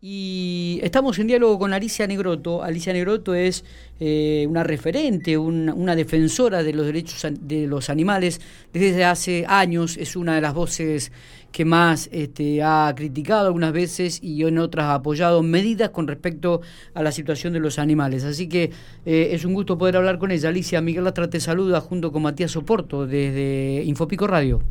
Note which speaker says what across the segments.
Speaker 1: Y estamos en diálogo con Alicia Negroto. Alicia Negroto es eh, una referente, una defensora de los derechos de los animales desde hace años. Es una de las voces que más este, ha criticado algunas veces y en otras ha apoyado medidas con respecto a la situación de los animales. Así que eh, es un gusto poder hablar con ella. Alicia, Miguel Lastra te saluda junto con Matías Soporto desde Infopico Radio.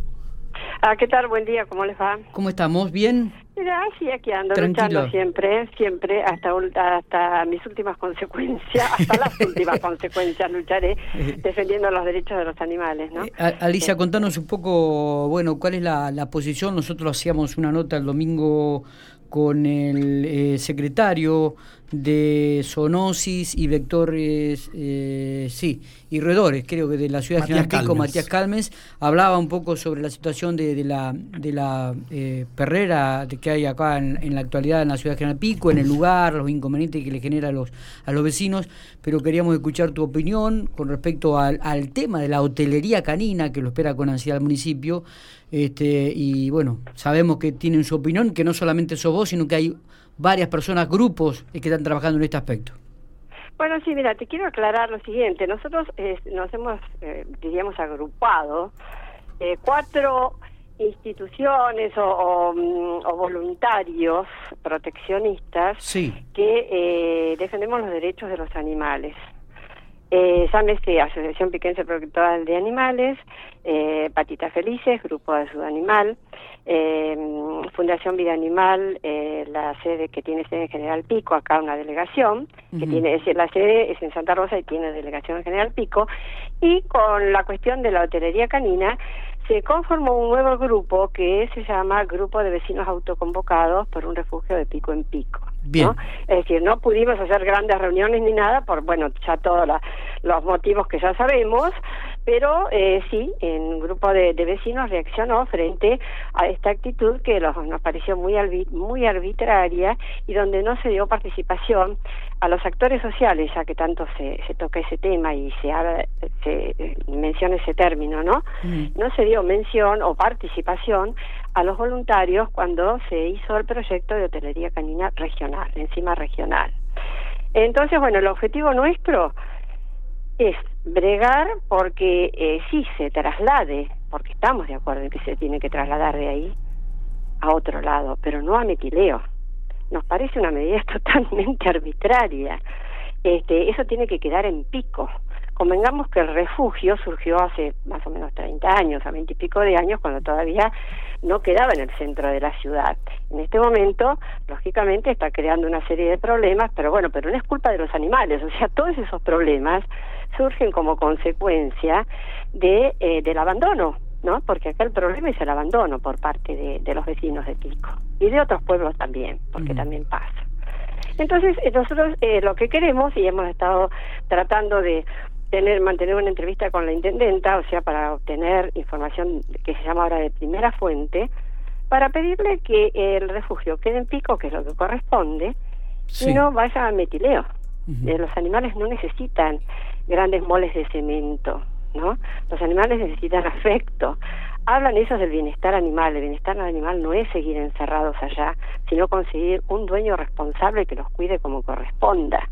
Speaker 2: Ah, ¿qué tal? Buen día, ¿cómo les va?
Speaker 1: ¿Cómo estamos? ¿Bien?
Speaker 2: Mira, sí, aquí ando, luchando siempre, siempre, hasta, hasta mis últimas consecuencias, hasta las últimas consecuencias lucharé defendiendo los derechos de los animales, ¿no? Eh,
Speaker 1: Alicia, contanos un poco, bueno, ¿cuál es la, la posición? Nosotros hacíamos una nota el domingo con el eh, secretario de zoonosis y vectores, eh, sí, y roedores, creo que de la ciudad de General Pico, Matías Calmes, hablaba un poco sobre la situación de, de la, de la eh, perrera que hay acá en, la actualidad en la ciudad de General Pico, en el lugar, los inconvenientes que le genera a los, a los vecinos, pero queríamos escuchar tu opinión con respecto al, al tema de la hotelería canina, que lo espera con ansiedad el municipio, este, y bueno, sabemos que tienen su opinión, que no solamente sos vos, sino que hay varias personas, grupos que están trabajando en este aspecto.
Speaker 2: Bueno, sí, mira, te quiero aclarar lo siguiente. Nosotros eh, nos hemos, eh, diríamos, agrupado eh, cuatro instituciones o, mm, voluntarios proteccionistas que defendemos los derechos de los animales. Eh, llámese Asociación Piquense Protectora de Animales, eh, Patitas Felices, Grupo de Ayuda Animal, eh, Fundación Vida Animal, eh, la sede que tiene sede en General Pico, acá una delegación, que tiene, la sede es en Santa Rosa y tiene delegación en General Pico, y con la cuestión de la hotelería canina, se conformó un nuevo grupo que se llama Grupo de Vecinos Autoconvocados por un refugio de pico en pico. ¿no? Es decir, no pudimos hacer grandes reuniones ni nada por, bueno, ya todos los motivos que ya sabemos, pero eh, sí, en un grupo de, vecinos reaccionó frente a esta actitud que nos pareció muy, muy arbitraria y donde no se dio participación a los actores sociales, ya que tanto se, se toca ese tema y se, se eh, menciona ese término, ¿no? Mm. No se dio mención o participación a los voluntarios cuando se hizo el proyecto de hotelería canina regional, encima regional. Entonces, bueno, el objetivo nuestro es bregar porque eh, sí se traslade, porque estamos de acuerdo en que se tiene que trasladar de ahí a otro lado, pero no a metileo. Nos parece una medida totalmente arbitraria. Este, eso tiene que quedar en pico. Convengamos que el refugio surgió hace más o menos 30 años, a 20 y pico de años, cuando todavía no quedaba en el centro de la ciudad. En este momento, lógicamente, está creando una serie de problemas, pero bueno, pero no es culpa de los animales, o sea, todos esos problemas surgen como consecuencia de, eh, del abandono, ¿no? Porque acá el problema es el abandono por parte de, los vecinos de Pico y de otros pueblos también, porque también pasa. Entonces, eh, nosotros eh, lo que queremos, y hemos estado tratando de tener mantener una entrevista con la intendenta, o sea, para obtener información que se llama ahora de primera fuente, para pedirle que el refugio quede en Pico, que es lo que corresponde, y no vaya a metileo. los animales no necesitan grandes moles de cemento, ¿no? Los animales necesitan afecto. Hablan ellos del bienestar animal. El bienestar animal no es seguir encerrados allá, sino conseguir un dueño responsable que los cuide como corresponda.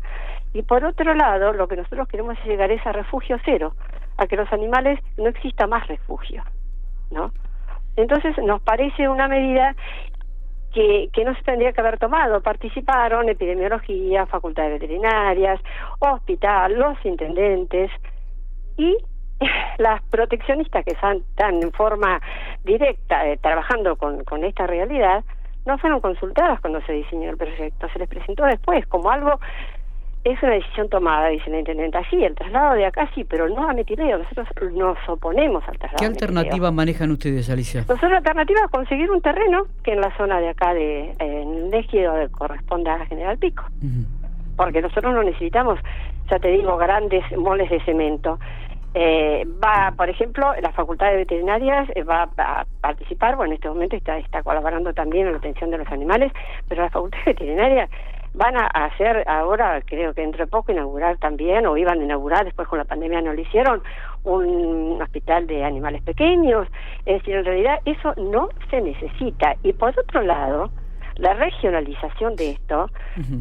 Speaker 2: Y por otro lado, lo que nosotros queremos es llegar a refugio cero, a que los animales no exista más refugio, ¿no? Entonces nos parece una medida que, no se tendría que haber tomado. Participaron epidemiología, facultades veterinarias, hospital, los intendentes y las proteccionistas que están, en forma directa eh, trabajando con, con esta realidad no fueron consultadas cuando se diseñó el proyecto, se les presentó después como algo es una decisión tomada, dice la intendenta. Sí, el traslado de acá sí, pero no a metileo. Nosotros nos oponemos al traslado.
Speaker 1: ¿Qué alternativa manejan ustedes, Alicia?
Speaker 2: Nosotros la alternativa es conseguir un terreno que en la zona de acá, de, en el corresponda a General Pico. Porque nosotros no necesitamos, ya te digo, grandes moles de cemento. Eh, va, por ejemplo, la Facultad de Veterinarias eh, va a participar, bueno, en este momento está, está colaborando también en la atención de los animales, pero la Facultad de Veterinarias van a hacer ahora, creo que entre poco, inaugurar también, o iban a inaugurar, después con la pandemia no lo hicieron, un hospital de animales pequeños. Es decir, en realidad eso no se necesita. Y por otro lado, la regionalización de esto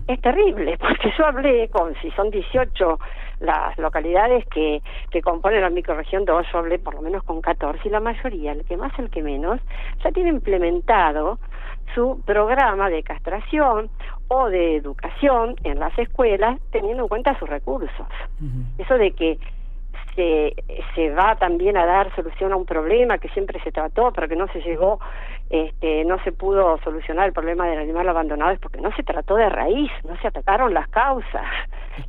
Speaker 2: es terrible, porque yo hablé con, si son 18 las localidades que, que componen la microregión 2, yo hablé por lo menos con 14 y la mayoría, el que más, el que menos, ya tiene implementado su programa de castración o de educación en las escuelas teniendo en cuenta sus recursos. Eso de que se, se va también a dar solución a un problema que siempre se trató, pero que no se llegó, este, no se pudo solucionar el problema del animal abandonado, es porque no se trató de raíz, no se atacaron las causas.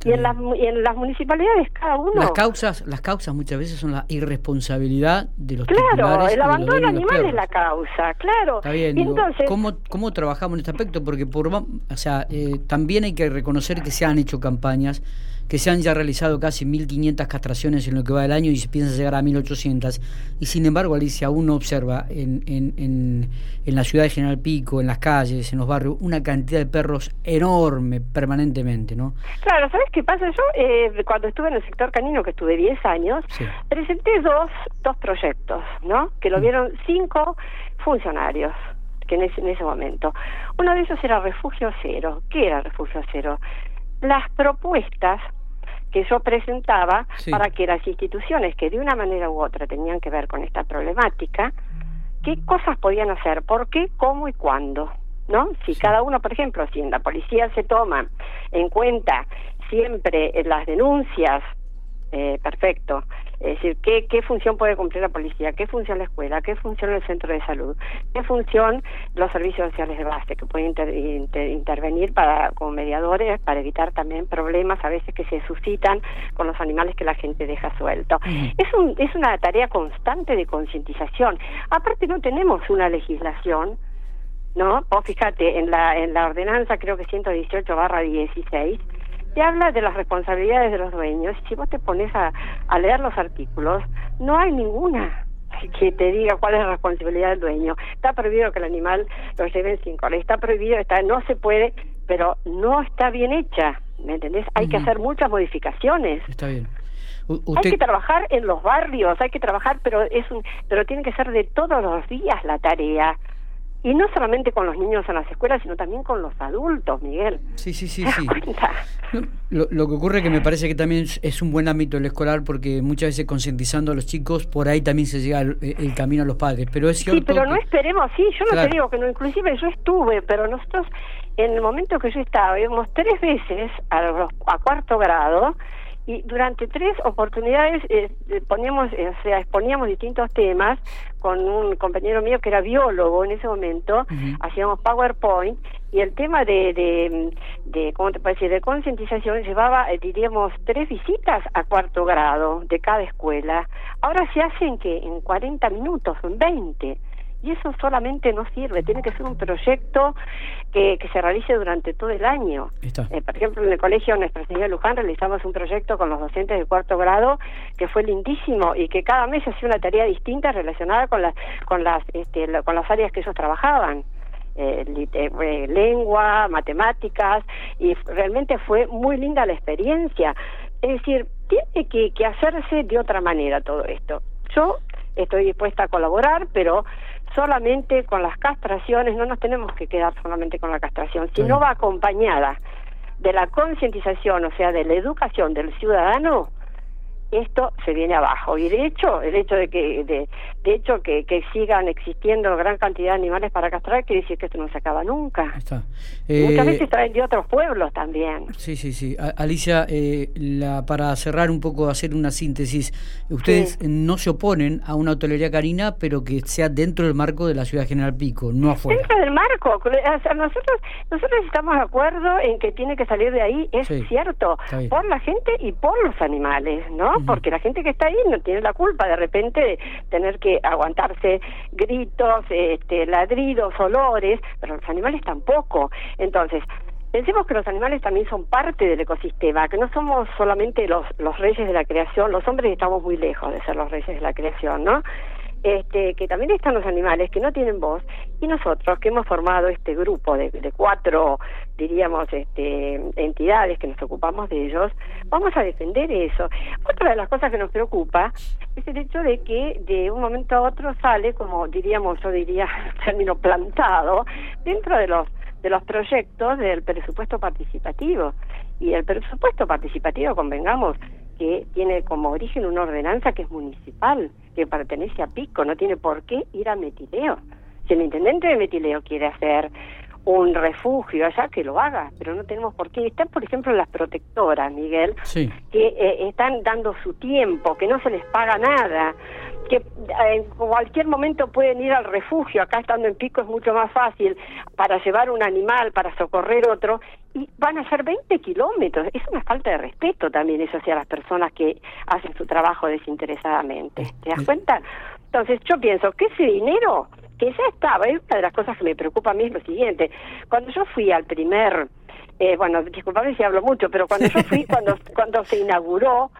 Speaker 2: Y en, las, y en las municipalidades cada uno...
Speaker 1: Las causas, las causas muchas veces son la irresponsabilidad de los
Speaker 2: Claro, el abandono animal es la causa, claro.
Speaker 1: Está bien, entonces, ¿cómo, ¿cómo trabajamos en este aspecto? Porque por, o sea, eh, también hay que reconocer que se han hecho campañas que se han ya realizado casi 1.500 castraciones en lo que va del año y se piensa llegar a 1.800. Y sin embargo, Alicia, uno observa en, en, en, en, la ciudad de General Pico, en las calles, en los barrios, una cantidad de perros enorme permanentemente, ¿no?
Speaker 2: Claro, ¿sabes qué pasa? Yo, eh, cuando estuve en el sector canino, que estuve 10 años, presenté dos, dos proyectos, ¿no? Que lo mm. vieron cinco funcionarios que en ese, en ese momento. Uno de ellos era Refugio Cero. ¿Qué era Refugio Cero? Las propuestas que yo presentaba para que las instituciones que de una manera u otra tenían que ver con esta problemática, qué cosas podían hacer, por qué, cómo y cuándo. ¿No? Si cada uno, por ejemplo, si en la policía se toma en cuenta siempre las denuncias eh, perfecto. Es decir, ¿qué, ¿qué función puede cumplir la policía? ¿Qué función la escuela? ¿Qué función el centro de salud? ¿Qué función los servicios sociales de base que pueden intervenir para como mediadores para evitar también problemas a veces que se suscitan con los animales que la gente deja suelto? Es, un, es una tarea constante de concientización. Aparte no tenemos una legislación ¿no? O fíjate, en la, en la ordenanza creo que 118 barra 16, se habla de las responsabilidades de los dueños. Si vos te pones a, a leer los artículos, no hay ninguna que te diga cuál es la responsabilidad del dueño. Está prohibido que el animal lo lleven sin cola, está prohibido, está, no se puede, pero no está bien hecha, ¿me entendés? Hay que hacer muchas modificaciones.
Speaker 1: Está bien.
Speaker 2: Hay que trabajar en los barrios, hay que trabajar, pero es un, pero tiene que ser de todos los días la tarea. Y no solamente con los niños en las escuelas, sino también con los adultos, Miguel.
Speaker 1: Sí, sí, sí. sí. Lo, lo, que ocurre es que me parece que también es un buen ámbito el escolar porque muchas veces concientizando a los chicos, por ahí también se llega el, camino a los padres. Pero es cierto
Speaker 2: Sí, pero no esperemos, sí, yo no te digo que no, inclusive yo estuve, pero nosotros en el momento que yo estaba, íbamos tres veces a, a cuarto grado y durante tres oportunidades eh, eh poníamos, eh, o sea, exponíamos distintos temas con un compañero mío que era biólogo en ese momento, hacíamos PowerPoint y el tema de, de, de ¿cómo te parece?, de concientización llevaba, eh, diríamos, tres visitas a cuarto grado de cada escuela. Ahora se hacen que en 40 minutos, en 20 y eso solamente no sirve, tiene que ser un proyecto que, que se realice durante todo el año. Eh, por ejemplo, en el colegio Nuestra Señora Luján realizamos un proyecto con los docentes de cuarto grado que fue lindísimo y que cada mes hacía una tarea distinta relacionada con las con las este, con las áreas que ellos trabajaban. Eh, eh, lengua, matemáticas, y realmente fue muy linda la experiencia. Es decir, tiene que, que hacerse de otra manera todo esto. Yo estoy dispuesta a colaborar, pero solamente con las castraciones, no nos tenemos que quedar solamente con la castración, si no va acompañada de la concientización, o sea, de la educación del ciudadano, esto se viene abajo. Y de hecho el hecho de que de, de hecho que, que, sigan existiendo gran cantidad de animales para castrar quiere decir que esto no se acaba nunca. Está. muchas eh, veces traen de otros pueblos también.
Speaker 1: Sí sí sí. Alicia eh, la, para cerrar un poco hacer una síntesis ustedes no se oponen a una hotelería carina pero que sea dentro del marco de la ciudad General Pico no afuera.
Speaker 2: dentro del marco. O sea, nosotros nosotros estamos de acuerdo en que tiene que salir de ahí es cierto por la gente y por los animales no porque la gente que está ahí no tiene la culpa de repente de tener que aguantarse gritos, este, ladridos, olores, pero los animales tampoco. Entonces, Pensemos que los animales también son parte del ecosistema, que no somos solamente los, los reyes de la creación, los hombres estamos muy lejos de ser los reyes de la creación, ¿no? Este, que también están los animales que no tienen voz y nosotros que hemos formado este grupo de, de cuatro, diríamos, este, entidades que nos ocupamos de ellos, vamos a defender eso. Otra de las cosas que nos preocupa es el hecho de que de un momento a otro sale, como diríamos, yo diría, término plantado, dentro de los de los proyectos del presupuesto participativo. Y el presupuesto participativo, convengamos, que tiene como origen una ordenanza que es municipal, que pertenece a Pico, no tiene por qué ir a Metileo. Si el intendente de Metileo quiere hacer un refugio allá, que lo haga, pero no tenemos por qué. Están, por ejemplo, las protectoras, Miguel, que eh, están dando su tiempo, que no se les paga nada, que eh, en cualquier momento pueden ir al refugio, acá estando en Pico es mucho más fácil, para llevar un animal, para socorrer otro, y van a ser 20 kilómetros. Es una falta de respeto también eso hacia las personas que hacen su trabajo desinteresadamente. ¿Te das cuenta? Entonces yo pienso que ese dinero que ya estaba, y una de las cosas que me preocupa a mí es lo siguiente, cuando yo fui al primer, eh, bueno, disculpame si hablo mucho, pero cuando yo fui, cuando, cuando se inauguró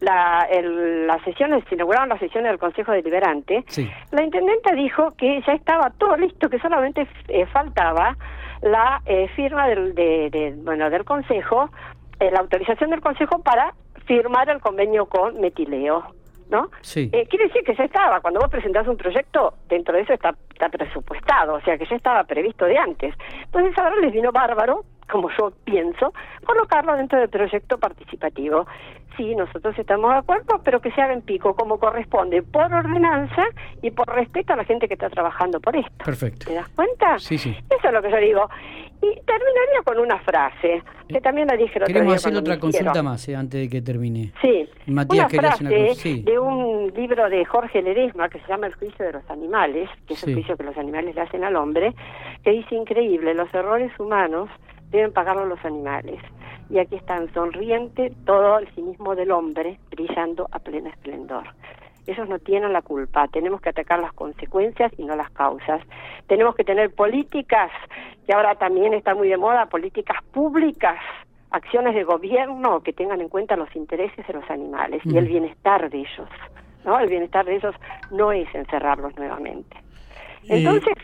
Speaker 2: la, el, las sesiones, se inauguraron las sesiones del Consejo Deliberante, la intendenta dijo que ya estaba todo listo, que solamente eh, faltaba la eh, firma del, de, bueno, del Consejo, la autorización del Consejo para firmar el convenio con Metileo. ¿no?
Speaker 1: Sí.
Speaker 2: Eh, quiere decir que ya estaba, cuando vos presentás un proyecto, dentro de eso está, está presupuestado, o sea que ya estaba previsto de antes. Entonces ahora les vino bárbaro, como yo pienso, colocarlo dentro del proyecto participativo sí, nosotros estamos de acuerdo, pero que se haga en pico como corresponde, por ordenanza y por respeto a la gente que está trabajando por esto.
Speaker 1: Perfecto.
Speaker 2: ¿Te das cuenta?
Speaker 1: Sí, sí.
Speaker 2: Eso es lo que yo digo. Y terminaría con una frase, que también la dije el
Speaker 1: Queremos hacer otra consulta más eh, antes de que termine.
Speaker 2: Sí,
Speaker 1: Matías,
Speaker 2: una frase de un libro de Jorge Ledesma que se llama El juicio de los animales, que es el juicio que los animales le hacen al hombre, que dice increíble, los errores humanos deben pagarlo los animales y aquí están sonriente todo el cinismo del hombre brillando a pleno esplendor. Esos no tienen la culpa, tenemos que atacar las consecuencias y no las causas. Tenemos que tener políticas, que ahora también está muy de moda, políticas públicas, acciones de gobierno que tengan en cuenta los intereses de los animales y el bienestar de ellos. ¿no? El bienestar de ellos no es encerrarlos nuevamente. Entonces,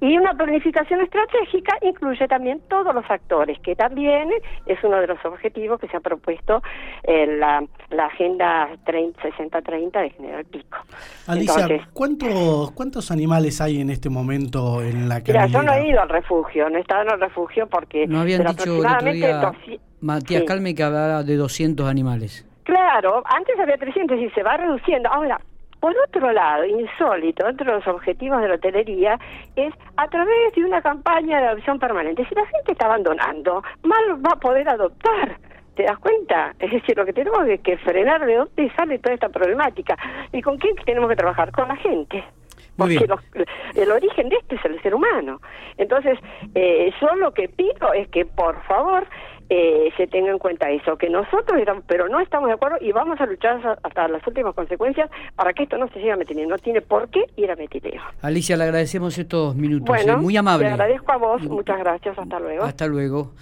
Speaker 2: y una planificación estratégica incluye también todos los actores, que también es uno de los objetivos que se ha propuesto en la, la Agenda 60-30 de General Pico.
Speaker 3: Alicia, ¿cuántos, ¿cuántos animales hay en este momento en la
Speaker 2: calle? Mira, yo no he ido al refugio, no he estado en el refugio porque...
Speaker 1: No habían dicho el otro día, Matías Calme, que hablaba de 200 animales.
Speaker 2: Claro, antes había 300 y se va reduciendo. Ahora, por otro lado, insólito, otro de los objetivos de la hotelería es a través de una campaña de adopción permanente. Si la gente está abandonando, mal va a poder adoptar. ¿Te das cuenta? Es decir, lo que tenemos es que frenar de dónde sale toda esta problemática. ¿Y con quién tenemos que trabajar? Con la gente. Porque el origen de este es el ser humano. Entonces, eh, yo lo que pido es que, por favor, eh, se tenga en cuenta eso, que nosotros estamos, pero no estamos de acuerdo y vamos a luchar hasta las últimas consecuencias para que esto no se siga metiendo. No tiene por qué ir a metileo.
Speaker 1: Alicia, le agradecemos estos minutos.
Speaker 2: Bueno,
Speaker 1: muy amable.
Speaker 2: Le agradezco a vos, muchas gracias, hasta luego.
Speaker 1: Hasta luego.